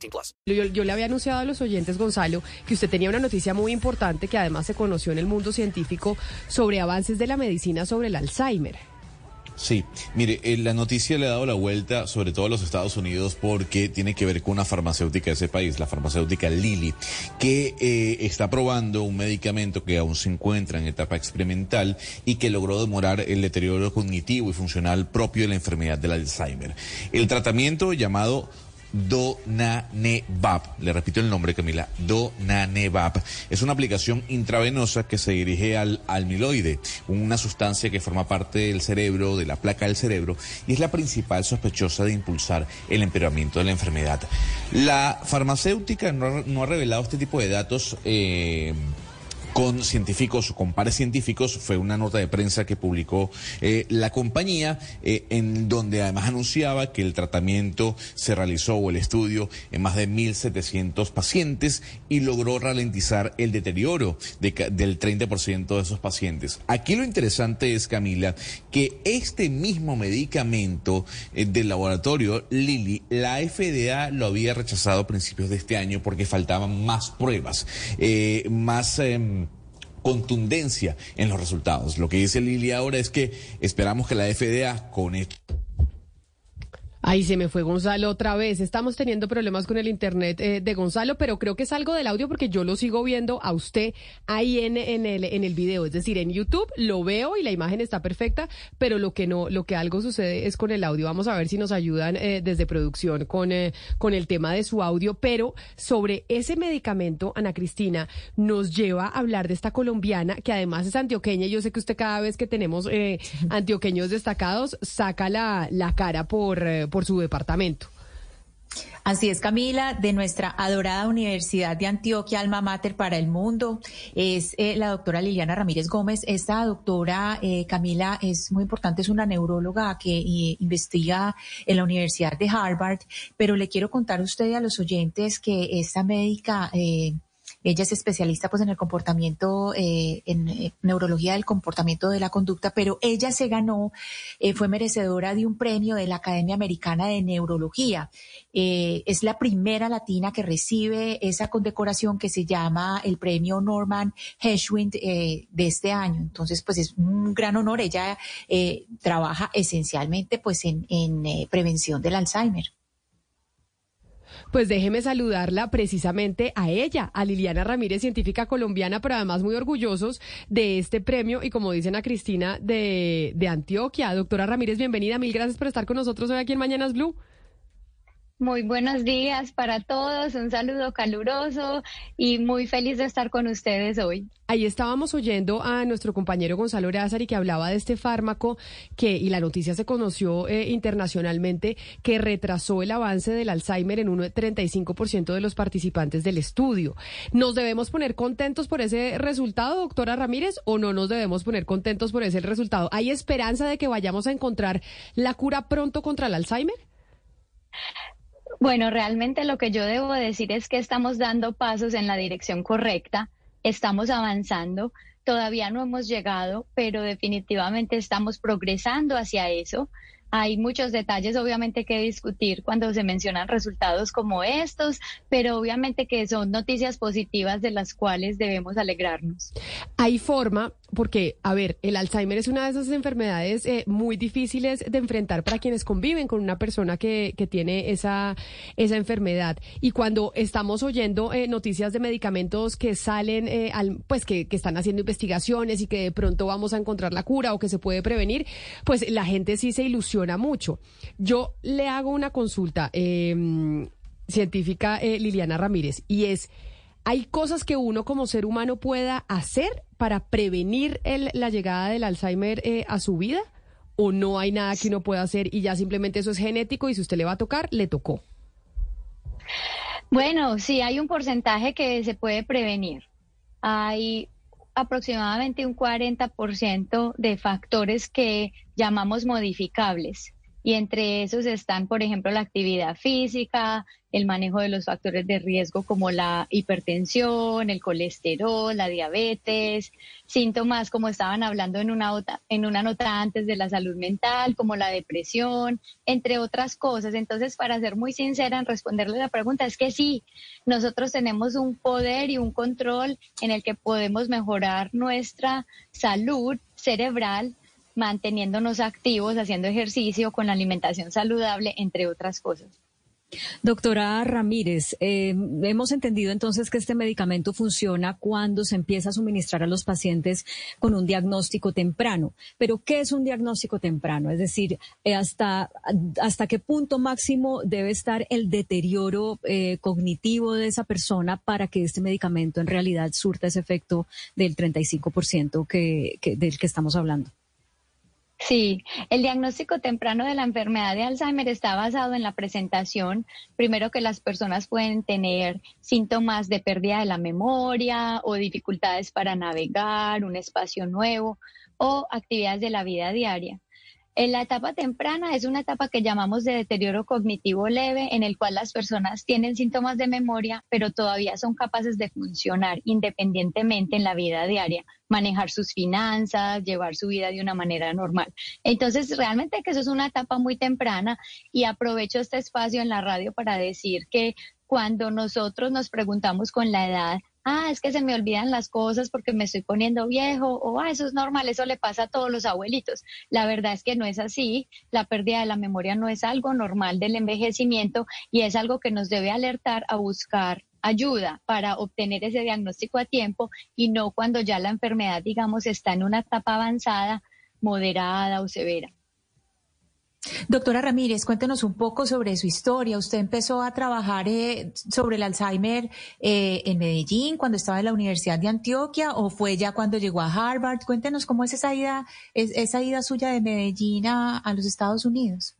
18 plus. Yo, yo le había anunciado a los oyentes, Gonzalo, que usted tenía una noticia muy importante que además se conoció en el mundo científico sobre avances de la medicina sobre el Alzheimer. Sí, mire, eh, la noticia le ha dado la vuelta sobre todo a los Estados Unidos porque tiene que ver con una farmacéutica de ese país, la farmacéutica Lilly, que eh, está probando un medicamento que aún se encuentra en etapa experimental y que logró demorar el deterioro cognitivo y funcional propio de la enfermedad del Alzheimer. El tratamiento llamado Donanebab. Le repito el nombre, Camila. Donanebab. Es una aplicación intravenosa que se dirige al amiloide, una sustancia que forma parte del cerebro, de la placa del cerebro, y es la principal sospechosa de impulsar el empeoramiento de la enfermedad. La farmacéutica no ha, no ha revelado este tipo de datos. Eh, con científicos o con pares científicos. Fue una nota de prensa que publicó eh, la compañía, eh, en donde además anunciaba que el tratamiento se realizó o el estudio en más de 1.700 pacientes y logró ralentizar el deterioro de del 30% de esos pacientes. Aquí lo interesante es, Camila, que este mismo medicamento eh, del laboratorio Lilly, la FDA lo había rechazado a principios de este año porque faltaban más pruebas, eh, más... contundencia en los resultados. Lo que dice Lili ahora es que esperamos que la FDA con Ahí se me fue Gonzalo otra vez. Estamos teniendo problemas con el internet eh, de Gonzalo, pero creo que es algo del audio porque yo lo sigo viendo a usted ahí en, en el en el video, es decir, en YouTube lo veo y la imagen está perfecta, pero lo que no, lo que algo sucede es con el audio. Vamos a ver si nos ayudan eh, desde producción con eh, con el tema de su audio, pero sobre ese medicamento, Ana Cristina nos lleva a hablar de esta colombiana que además es antioqueña. Yo sé que usted cada vez que tenemos eh, antioqueños destacados saca la, la cara por por su departamento. Así es, Camila, de nuestra adorada Universidad de Antioquia, Alma Mater para el Mundo, es eh, la doctora Liliana Ramírez Gómez. Esta doctora, eh, Camila, es muy importante, es una neuróloga que eh, investiga en la Universidad de Harvard, pero le quiero contar a usted y a los oyentes que esta médica... eh, ella es especialista pues en el comportamiento, eh, en eh, neurología del comportamiento de la conducta, pero ella se ganó, eh, fue merecedora de un premio de la Academia Americana de Neurología. Eh, es la primera latina que recibe esa condecoración que se llama el premio Norman Geschwind eh, de este año. Entonces, pues es un gran honor. Ella eh, trabaja esencialmente pues en, en prevención del Alzheimer. Pues déjeme saludarla precisamente a ella, a Liliana Ramírez, científica colombiana, pero además muy orgullosos de este premio y como dicen a Cristina de, de Antioquia. Doctora Ramírez, bienvenida. Mil gracias por estar con nosotros hoy aquí en Mañanas Blue. Muy buenos días para todos, un saludo caluroso y muy feliz de estar con ustedes hoy. Ahí estábamos oyendo a nuestro compañero Gonzalo Lázari que hablaba de este fármaco que, y la noticia se conoció eh, internacionalmente, que retrasó el avance del Alzheimer en un 35% de los participantes del estudio. ¿Nos debemos poner contentos por ese resultado, doctora Ramírez, o no nos debemos poner contentos por ese resultado? ¿Hay esperanza de que vayamos a encontrar la cura pronto contra el Alzheimer? Bueno, realmente lo que yo debo decir es que estamos dando pasos en la dirección correcta, estamos avanzando, todavía no hemos llegado, pero definitivamente estamos progresando hacia eso. Hay muchos detalles obviamente que discutir cuando se mencionan resultados como estos, pero obviamente que son noticias positivas de las cuales debemos alegrarnos. Hay forma, porque, a ver, el Alzheimer es una de esas enfermedades eh, muy difíciles de enfrentar para quienes conviven con una persona que, que tiene esa, esa enfermedad. Y cuando estamos oyendo eh, noticias de medicamentos que salen, eh, al, pues que, que están haciendo investigaciones y que de pronto vamos a encontrar la cura o que se puede prevenir, pues la gente sí se ilusiona mucho. Yo le hago una consulta eh, científica, Liliana Ramírez, y es... ¿Hay cosas que uno como ser humano pueda hacer para prevenir el- la llegada del Alzheimer eh, a su vida? ¿O no hay nada que uno pueda hacer y ya simplemente eso es genético y si usted le va a tocar, le tocó? Bueno, sí, hay un porcentaje que se puede prevenir. Hay aproximadamente un 40% de factores que llamamos modificables y entre esos están, por ejemplo, la actividad física, el manejo de los factores de riesgo como la hipertensión, el colesterol, la diabetes, síntomas como estaban hablando en una, en una nota antes de la salud mental, como la depresión, entre otras cosas. Entonces, para ser muy sincera en responderle la pregunta, es que sí, nosotros tenemos un poder y un control en el que podemos mejorar nuestra salud cerebral manteniéndonos activos, haciendo ejercicio, con alimentación saludable, entre otras cosas. Doctora Ramírez, eh, hemos entendido entonces que este medicamento funciona cuando se empieza a suministrar a los pacientes con un diagnóstico temprano. Pero, ¿qué es un diagnóstico temprano? Es decir, eh, hasta, hasta qué punto máximo debe estar el deterioro eh, cognitivo de esa persona para que este medicamento en realidad surta ese efecto del 35% que, que, del que estamos hablando. Sí, el diagnóstico temprano de la enfermedad de Alzheimer está basado en la presentación, primero que las personas pueden tener síntomas de pérdida de la memoria o dificultades para navegar, un espacio nuevo o actividades de la vida diaria. En la etapa temprana es una etapa que llamamos de deterioro cognitivo leve, en el cual las personas tienen síntomas de memoria, pero todavía son capaces de funcionar independientemente en la vida diaria, manejar sus finanzas, llevar su vida de una manera normal. Entonces, realmente que eso es una etapa muy temprana y aprovecho este espacio en la radio para decir que cuando nosotros nos preguntamos con la edad, ah, es que se me olvidan las cosas porque me estoy poniendo viejo, o ah, eso es normal, eso le pasa a todos los abuelitos. La verdad es que no es así, la pérdida de la memoria no es algo normal del envejecimiento y es algo que nos debe alertar a buscar ayuda para obtener ese diagnóstico a tiempo y no cuando ya la enfermedad, digamos, está en una etapa avanzada, moderada o severa. Doctora Ramírez, cuéntenos un poco sobre su historia. Usted empezó a trabajar eh, sobre el Alzheimer eh, en Medellín cuando estaba en la Universidad de Antioquia o fue ya cuando llegó a Harvard. Cuéntenos cómo es esa ida, esa ida suya de Medellín a, los Estados Unidos.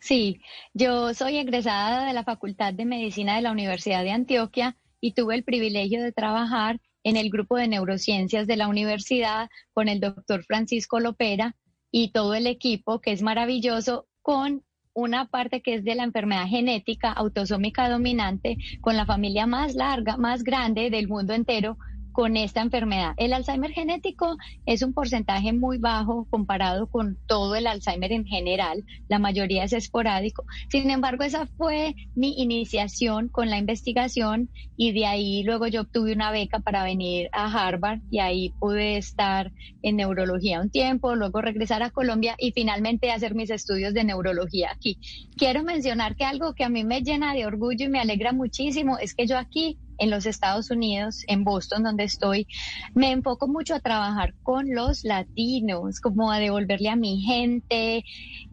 Sí, yo soy egresada de la Facultad de Medicina de la Universidad de Antioquia y tuve el privilegio de trabajar en el grupo de neurociencias de la universidad con el doctor Francisco Lopera y todo el equipo, que es maravilloso, con una parte que es de la enfermedad genética autosómica dominante, con la familia más larga, más grande del mundo entero, con esta enfermedad. El Alzheimer genético es un porcentaje muy bajo comparado con todo el Alzheimer en general. La mayoría es esporádico. Sin embargo, esa fue mi iniciación con la investigación y de ahí luego yo obtuve una beca para venir a Harvard y ahí pude estar en neurología un tiempo, luego regresar a Colombia y finalmente hacer mis estudios de neurología aquí. Quiero mencionar que algo que a mí me llena de orgullo y me alegra muchísimo es que yo aquí en los Estados Unidos, en Boston, donde estoy, me enfoco mucho a trabajar con los latinos, como a devolverle a mi gente.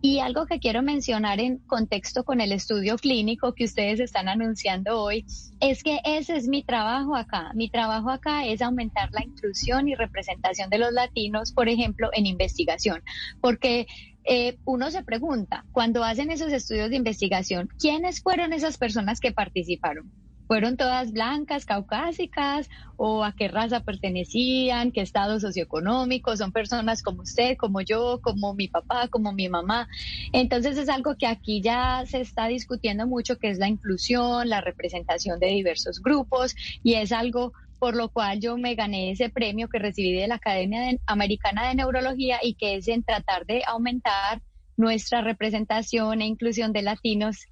Y algo que quiero mencionar en contexto con el estudio clínico que ustedes están anunciando hoy, es que ese es mi trabajo acá. Mi trabajo acá es aumentar la inclusión y representación de los latinos, por ejemplo, en investigación, porque eh, uno se pregunta, cuando hacen esos estudios de investigación, ¿quiénes fueron esas personas que participaron? Fueron todas blancas, caucásicas o a qué raza pertenecían, qué estado socioeconómico, son personas como usted, como yo, como mi papá, como mi mamá. Entonces es algo que aquí ya se está discutiendo mucho, que es la inclusión, la representación de diversos grupos y es algo por lo cual yo me gané ese premio que recibí de la Academia Americana de Neurología y que es en tratar de aumentar nuestra representación e inclusión de latinos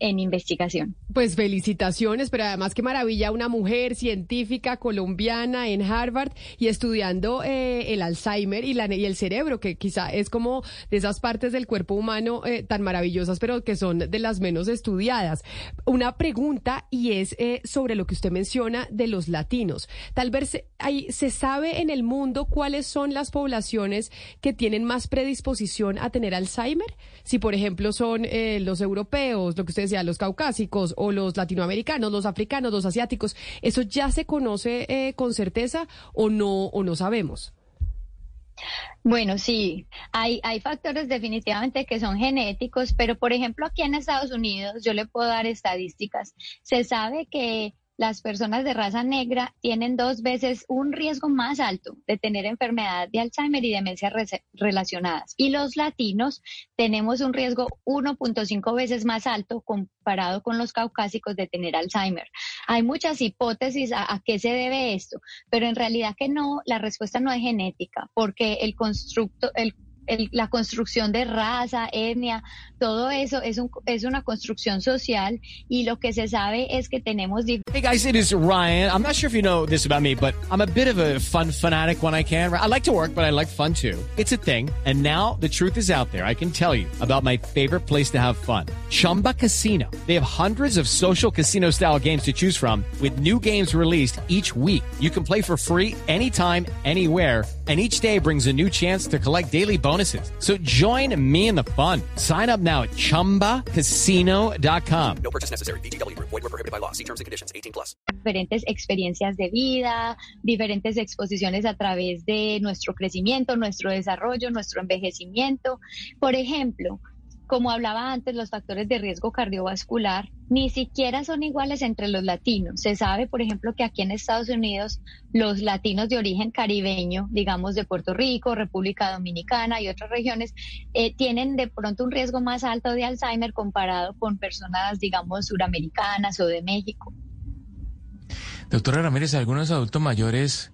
en investigación. Pues felicitaciones, pero además qué maravilla una mujer científica colombiana en Harvard y estudiando eh, el Alzheimer y, el cerebro, que quizá es como de esas partes del cuerpo humano eh, tan maravillosas, pero que son de las menos estudiadas. Una pregunta y es eh, sobre lo que usted menciona de los latinos. Tal vez hay, se sabe en el mundo cuáles son las poblaciones que tienen más predisposición a tener Alzheimer. Si, por ejemplo, son los europeos, lo que usted decía, los caucásicos o los latinoamericanos, los africanos, los asiáticos, ¿eso ya se conoce eh, con certeza o no, o no sabemos? Bueno, sí, hay, hay factores definitivamente que son genéticos, pero por ejemplo aquí en Estados Unidos, yo le puedo dar estadísticas, se sabe que las personas de raza negra tienen dos veces un riesgo más alto de tener enfermedad de Alzheimer y demencias relacionadas. Y los latinos tenemos un riesgo 1.5 veces más alto comparado con los caucásicos de tener Alzheimer. Hay muchas hipótesis a, a qué se debe esto, pero en realidad que no, la respuesta no es genética, porque el constructo, el el, la construcción de raza, etnia, todo eso es, un, es una construcción social y lo que se sabe es que tenemos... Hey guys, it is Ryan. I'm not sure if you know this about me, but I'm a bit of a fun fanatic when I can. I like to work, but I like fun too. It's a thing. And now the truth is out there. I can tell you about my favorite place to have fun. Chumba Casino. They have hundreds of social casino style games to choose from with new games released each week. You can play for free anytime, anywhere and each day brings a new chance to collect daily bonuses. So join me in the fun. Sign up now at ChumbaCasino.com. No purchase necessary. Void were prohibited by law. See terms and conditions. 18 plus. Diferentes experiencias de vida, diferentes exposiciones a través de nuestro crecimiento, nuestro desarrollo, nuestro envejecimiento. Por ejemplo, como hablaba antes, los factores de riesgo cardiovascular ni siquiera son iguales entre los latinos. Se sabe, por ejemplo, que aquí en Estados Unidos los latinos de origen caribeño, digamos de Puerto Rico, República Dominicana y otras regiones, eh, tienen de pronto un riesgo más alto de Alzheimer comparado con personas, digamos, suramericanas o de México. Doctora Ramírez, algunos adultos mayores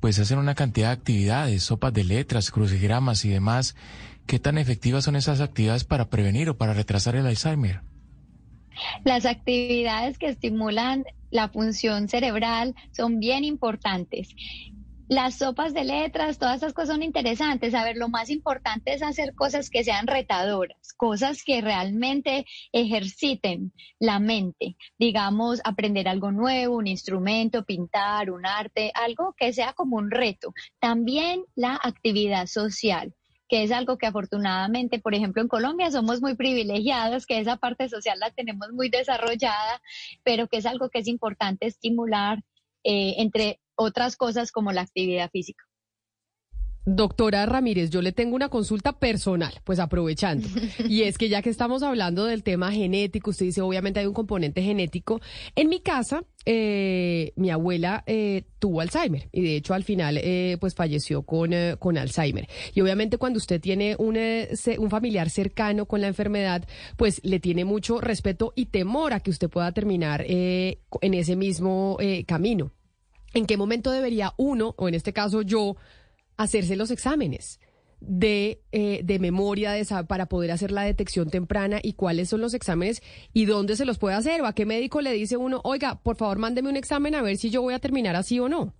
pues hacen una cantidad de actividades, sopas de letras, crucigramas y demás ¿Qué tan efectivas son esas actividades para prevenir o para retrasar el Alzheimer? Las actividades que estimulan la función cerebral son bien importantes. Las sopas de letras, todas esas cosas son interesantes. A ver, lo más importante es hacer cosas que sean retadoras, cosas que realmente ejerciten la mente. Digamos, aprender algo nuevo, un instrumento, pintar, un arte, algo que sea como un reto. También la actividad social que es algo que afortunadamente, por ejemplo, en Colombia somos muy privilegiados, que esa parte social la tenemos muy desarrollada, pero que es algo que es importante estimular, eh, entre otras cosas como la actividad física. Doctora Ramírez, yo le tengo una consulta personal, pues aprovechando. Y es que ya que estamos hablando del tema genético, usted dice, obviamente hay un componente genético. En mi casa, eh, mi abuela eh, tuvo Alzheimer y de hecho al final eh, pues falleció con, con Alzheimer. Y obviamente cuando usted tiene un, un familiar cercano con la enfermedad, pues le tiene mucho respeto y temor a que usted pueda terminar en ese mismo camino. ¿En qué momento debería uno, o en este caso yo, hacerse los exámenes de, eh, de memoria de, para poder hacer la detección temprana y cuáles son los exámenes y dónde se los puede hacer o a qué médico le dice uno, oiga, por favor mándeme un examen a ver si yo voy a terminar así o no.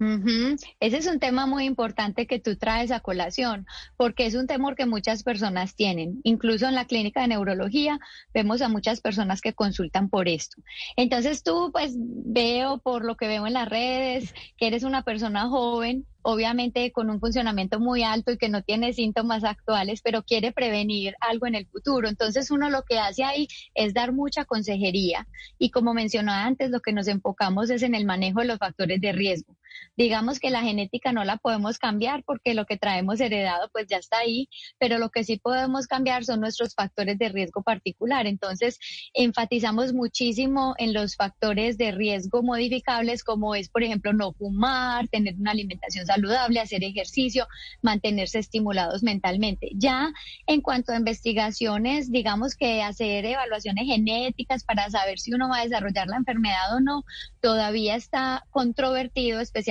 Ese es un tema muy importante que tú traes a colación, porque es un temor que muchas personas tienen. Incluso en la clínica de neurología vemos a muchas personas que consultan por esto. Entonces tú, pues veo por lo que veo en las redes que eres una persona joven, obviamente con un funcionamiento muy alto y que no tiene síntomas actuales, pero quiere prevenir algo en el futuro. Entonces uno lo que hace ahí es dar mucha consejería y como mencionaba antes, lo que nos enfocamos es en el manejo de los factores de riesgo. Digamos que la genética no la podemos cambiar porque lo que traemos heredado pues ya está ahí, pero lo que sí podemos cambiar son nuestros factores de riesgo particular. Entonces enfatizamos muchísimo en los factores de riesgo modificables como es, por ejemplo, no fumar, tener una alimentación saludable hacer ejercicio, mantenerse estimulados mentalmente. Ya en cuanto a investigaciones, digamos que hacer evaluaciones genéticas para saber si uno va a desarrollar la enfermedad o no, todavía está controvertido, especialmente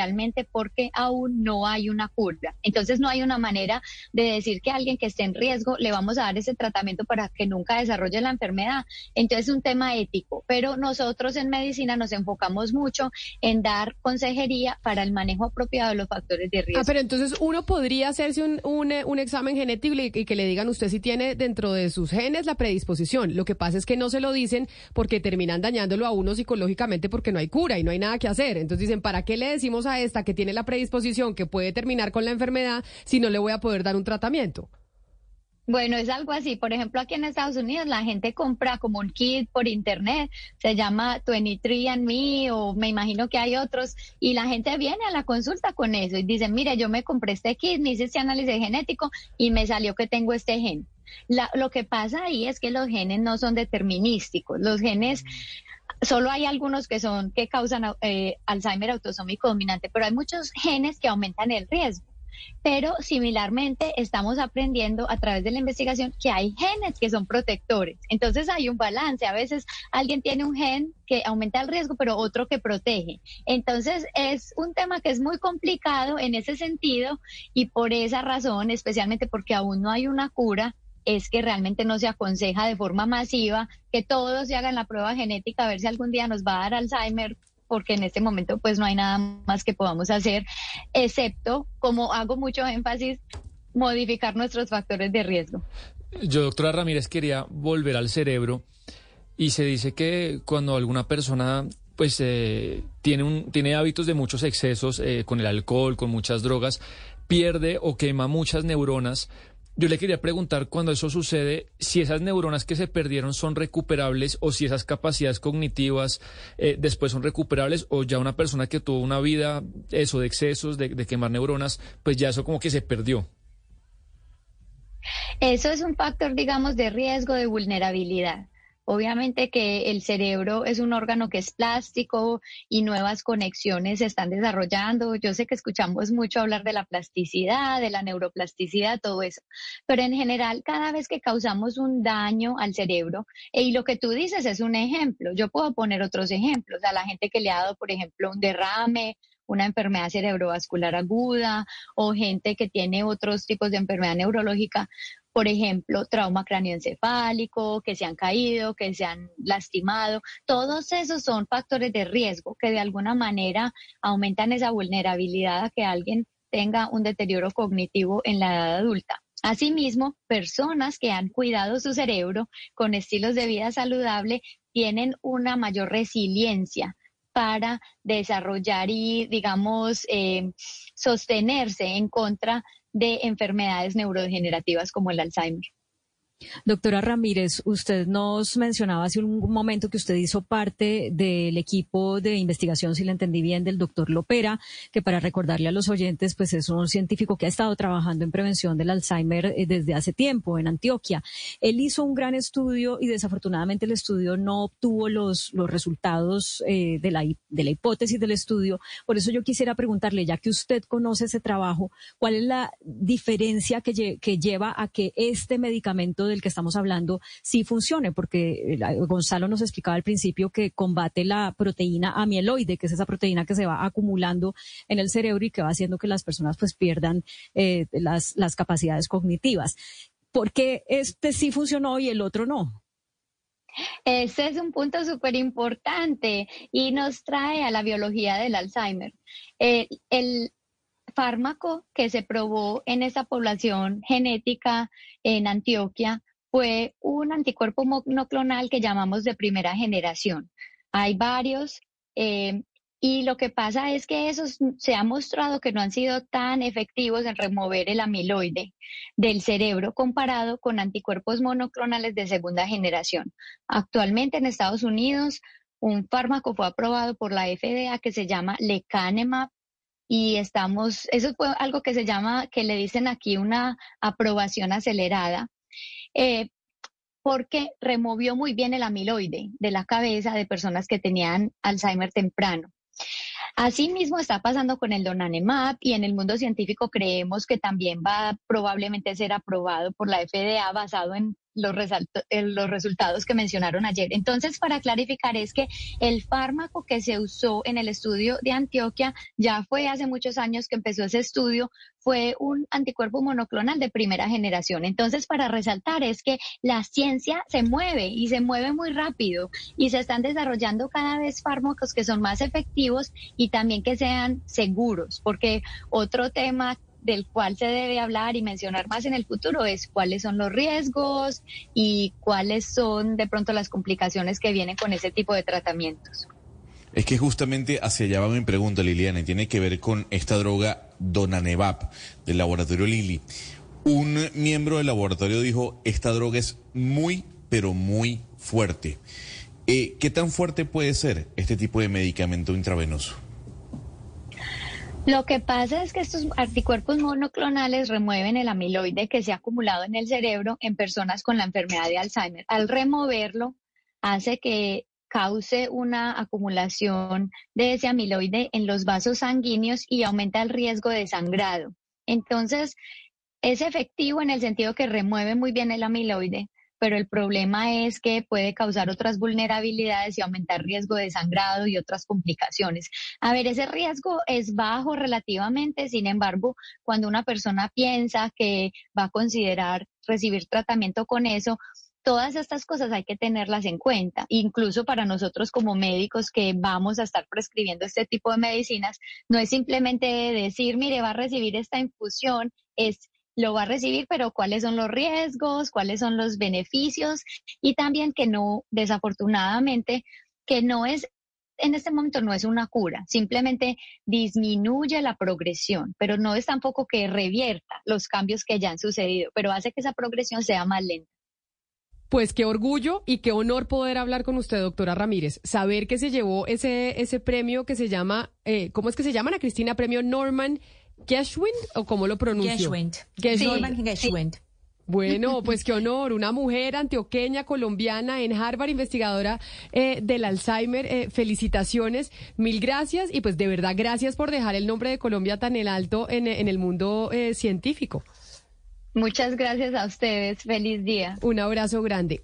porque aún no hay una cura. Entonces no hay una manera de decir que a alguien que esté en riesgo le vamos a dar ese tratamiento para que nunca desarrolle la enfermedad. Entonces es un tema ético, pero nosotros en medicina nos enfocamos mucho en dar consejería para el manejo apropiado de los factores Ah, pero entonces uno podría hacerse un, un, eh, examen genético y, y, que le digan usted si tiene dentro de sus genes la predisposición. Lo que pasa es que no se lo dicen porque terminan dañándolo a uno psicológicamente porque no hay cura y no hay nada que hacer. Entonces dicen, ¿para qué le decimos a esta que tiene la predisposición que puede terminar con la enfermedad si no le voy a poder dar un tratamiento? Bueno, es algo así. Por ejemplo, aquí en Estados Unidos la gente compra como un kit por internet, se llama 23andMe o me imagino que hay otros, y la gente viene a la consulta con eso y dice, mire, yo me compré este kit, me hice este análisis genético y me salió que tengo este gen. lo que pasa ahí es que los genes no son determinísticos. Los genes solo hay algunos que son que causan eh, Alzheimer autosómico dominante, pero hay muchos genes que aumentan el riesgo. Pero similarmente estamos aprendiendo a través de la investigación que hay genes que son protectores. Entonces hay un balance. A veces alguien tiene un gen que aumenta el riesgo, pero otro que protege. Entonces es un tema que es muy complicado en ese sentido y por esa razón, especialmente porque aún no hay una cura, es que realmente no se aconseja de forma masiva que todos se hagan la prueba genética a ver si algún día nos va a dar Alzheimer porque en este momento pues no hay nada más que podamos hacer, excepto, como hago mucho énfasis, modificar nuestros factores de riesgo. Yo, doctora Ramírez, quería volver al cerebro y se dice que cuando alguna persona pues eh, tiene, un, tiene hábitos de muchos excesos eh, con el alcohol, con muchas drogas, pierde o quema muchas neuronas, yo le quería preguntar cuando eso sucede, si esas neuronas que se perdieron son recuperables o si esas capacidades cognitivas eh, después son recuperables o ya una persona que tuvo una vida, eso de excesos, de, de quemar neuronas, pues ya eso como que se perdió. Eso es un factor, digamos, de riesgo de vulnerabilidad. Obviamente que el cerebro es un órgano que es plástico y nuevas conexiones se están desarrollando. Yo sé que escuchamos mucho hablar de la plasticidad, de la neuroplasticidad, todo eso. Pero en general, cada vez que causamos un daño al cerebro, y lo que tú dices es un ejemplo, yo puedo poner otros ejemplos. A la gente que le ha dado, por ejemplo, un derrame una enfermedad cerebrovascular aguda o gente que tiene otros tipos de enfermedad neurológica, por ejemplo, trauma cráneoencefálico, que se han caído, que se han lastimado. Todos esos son factores de riesgo que de alguna manera aumentan esa vulnerabilidad a que alguien tenga un deterioro cognitivo en la edad adulta. Asimismo, personas que han cuidado su cerebro con estilos de vida saludable tienen una mayor resiliencia para desarrollar y, digamos, eh, sostenerse en contra de enfermedades neurodegenerativas como el Alzheimer. Doctora Ramírez, usted nos mencionaba hace un momento que usted hizo parte del equipo de investigación, si le entendí bien, del doctor Lopera, que para recordarle a los oyentes, pues es un científico que ha estado trabajando en prevención del Alzheimer eh, desde hace tiempo en Antioquia. Él hizo un gran estudio y desafortunadamente el estudio no obtuvo los, los resultados eh, de, la, de la hipótesis del estudio. Por eso yo quisiera preguntarle, ya que usted conoce ese trabajo, ¿cuál es la diferencia que lleva a que este medicamento del que estamos hablando sí funcione, porque eh, Gonzalo nos explicaba al principio que combate la proteína amieloide, que es esa proteína que se va acumulando en el cerebro y que va haciendo que las personas pues pierdan eh, las, capacidades cognitivas. ¿Por qué este sí funcionó y el otro no? Ese es un punto súper importante y nos trae a la biología del Alzheimer. El fármaco que se probó en esa población genética en Antioquia fue un anticuerpo monoclonal que llamamos de primera generación. Hay varios eh, y lo que pasa es que esos se ha mostrado que no han sido tan efectivos en remover el amiloide del cerebro comparado con anticuerpos monoclonales de segunda generación. Actualmente en Estados Unidos un fármaco fue aprobado por la FDA que se llama lecanemab y estamos, eso fue algo que se llama, que le dicen aquí una aprobación acelerada, eh, porque removió muy bien el amiloide de la cabeza de personas que tenían Alzheimer temprano. Asimismo está pasando con el donanemab y en el mundo científico creemos que también va a probablemente ser aprobado por la FDA basado en los, los resultados que mencionaron ayer. Entonces, para clarificar, es que el fármaco que se usó en el estudio de Antioquia ya fue hace muchos años que empezó ese estudio, fue un anticuerpo monoclonal de primera generación. Entonces, para resaltar es que la ciencia se mueve y se mueve muy rápido y se están desarrollando cada vez fármacos que son más efectivos y también que sean seguros, porque otro tema del cual se debe hablar y mencionar más en el futuro es cuáles son los riesgos y cuáles son de pronto las complicaciones que vienen con ese tipo de tratamientos. Es que justamente hacia allá va mi pregunta, Liliana, y tiene que ver con esta droga Donanevap del laboratorio Lili. Un miembro del laboratorio dijo, esta droga es muy, pero muy fuerte. Eh, ¿Qué tan fuerte puede ser este tipo de medicamento intravenoso? Lo que pasa es que estos anticuerpos monoclonales remueven el amiloide que se ha acumulado en el cerebro en personas con la enfermedad de Alzheimer. Al removerlo, hace que cause una acumulación de ese amiloide en los vasos sanguíneos y aumenta el riesgo de sangrado. Entonces, es efectivo en el sentido que remueve muy bien el amiloide, pero el problema es que puede causar otras vulnerabilidades y aumentar riesgo de sangrado y otras complicaciones. A ver, ese riesgo es bajo relativamente, sin embargo, cuando una persona piensa que va a considerar recibir tratamiento con eso, todas estas cosas hay que tenerlas en cuenta, incluso para nosotros como médicos que vamos a estar prescribiendo este tipo de medicinas, no es simplemente decir, mire, va a recibir esta infusión, es lo va a recibir, pero cuáles son los riesgos, cuáles son los beneficios y también que no, desafortunadamente, que no es en este momento no es una cura, simplemente disminuye la progresión, pero no es tampoco que revierta los cambios que ya han sucedido, pero hace que esa progresión sea más lenta. Pues qué orgullo y qué honor poder hablar con usted, doctora Ramírez. Saber que se llevó ese, ese premio que se llama, eh, ¿cómo es que se llama, Ana Cristina? Premio Norman Geschwind o cómo lo pronuncio? Geschwind. Geschwind. Geschwind. Bueno, pues qué honor, una mujer antioqueña, colombiana, en Harvard, investigadora eh, del Alzheimer. Eh, felicitaciones, mil gracias y pues de verdad gracias por dejar el nombre de Colombia tan en alto en, en el mundo eh, científico. Muchas gracias a ustedes. Feliz día. Un abrazo grande.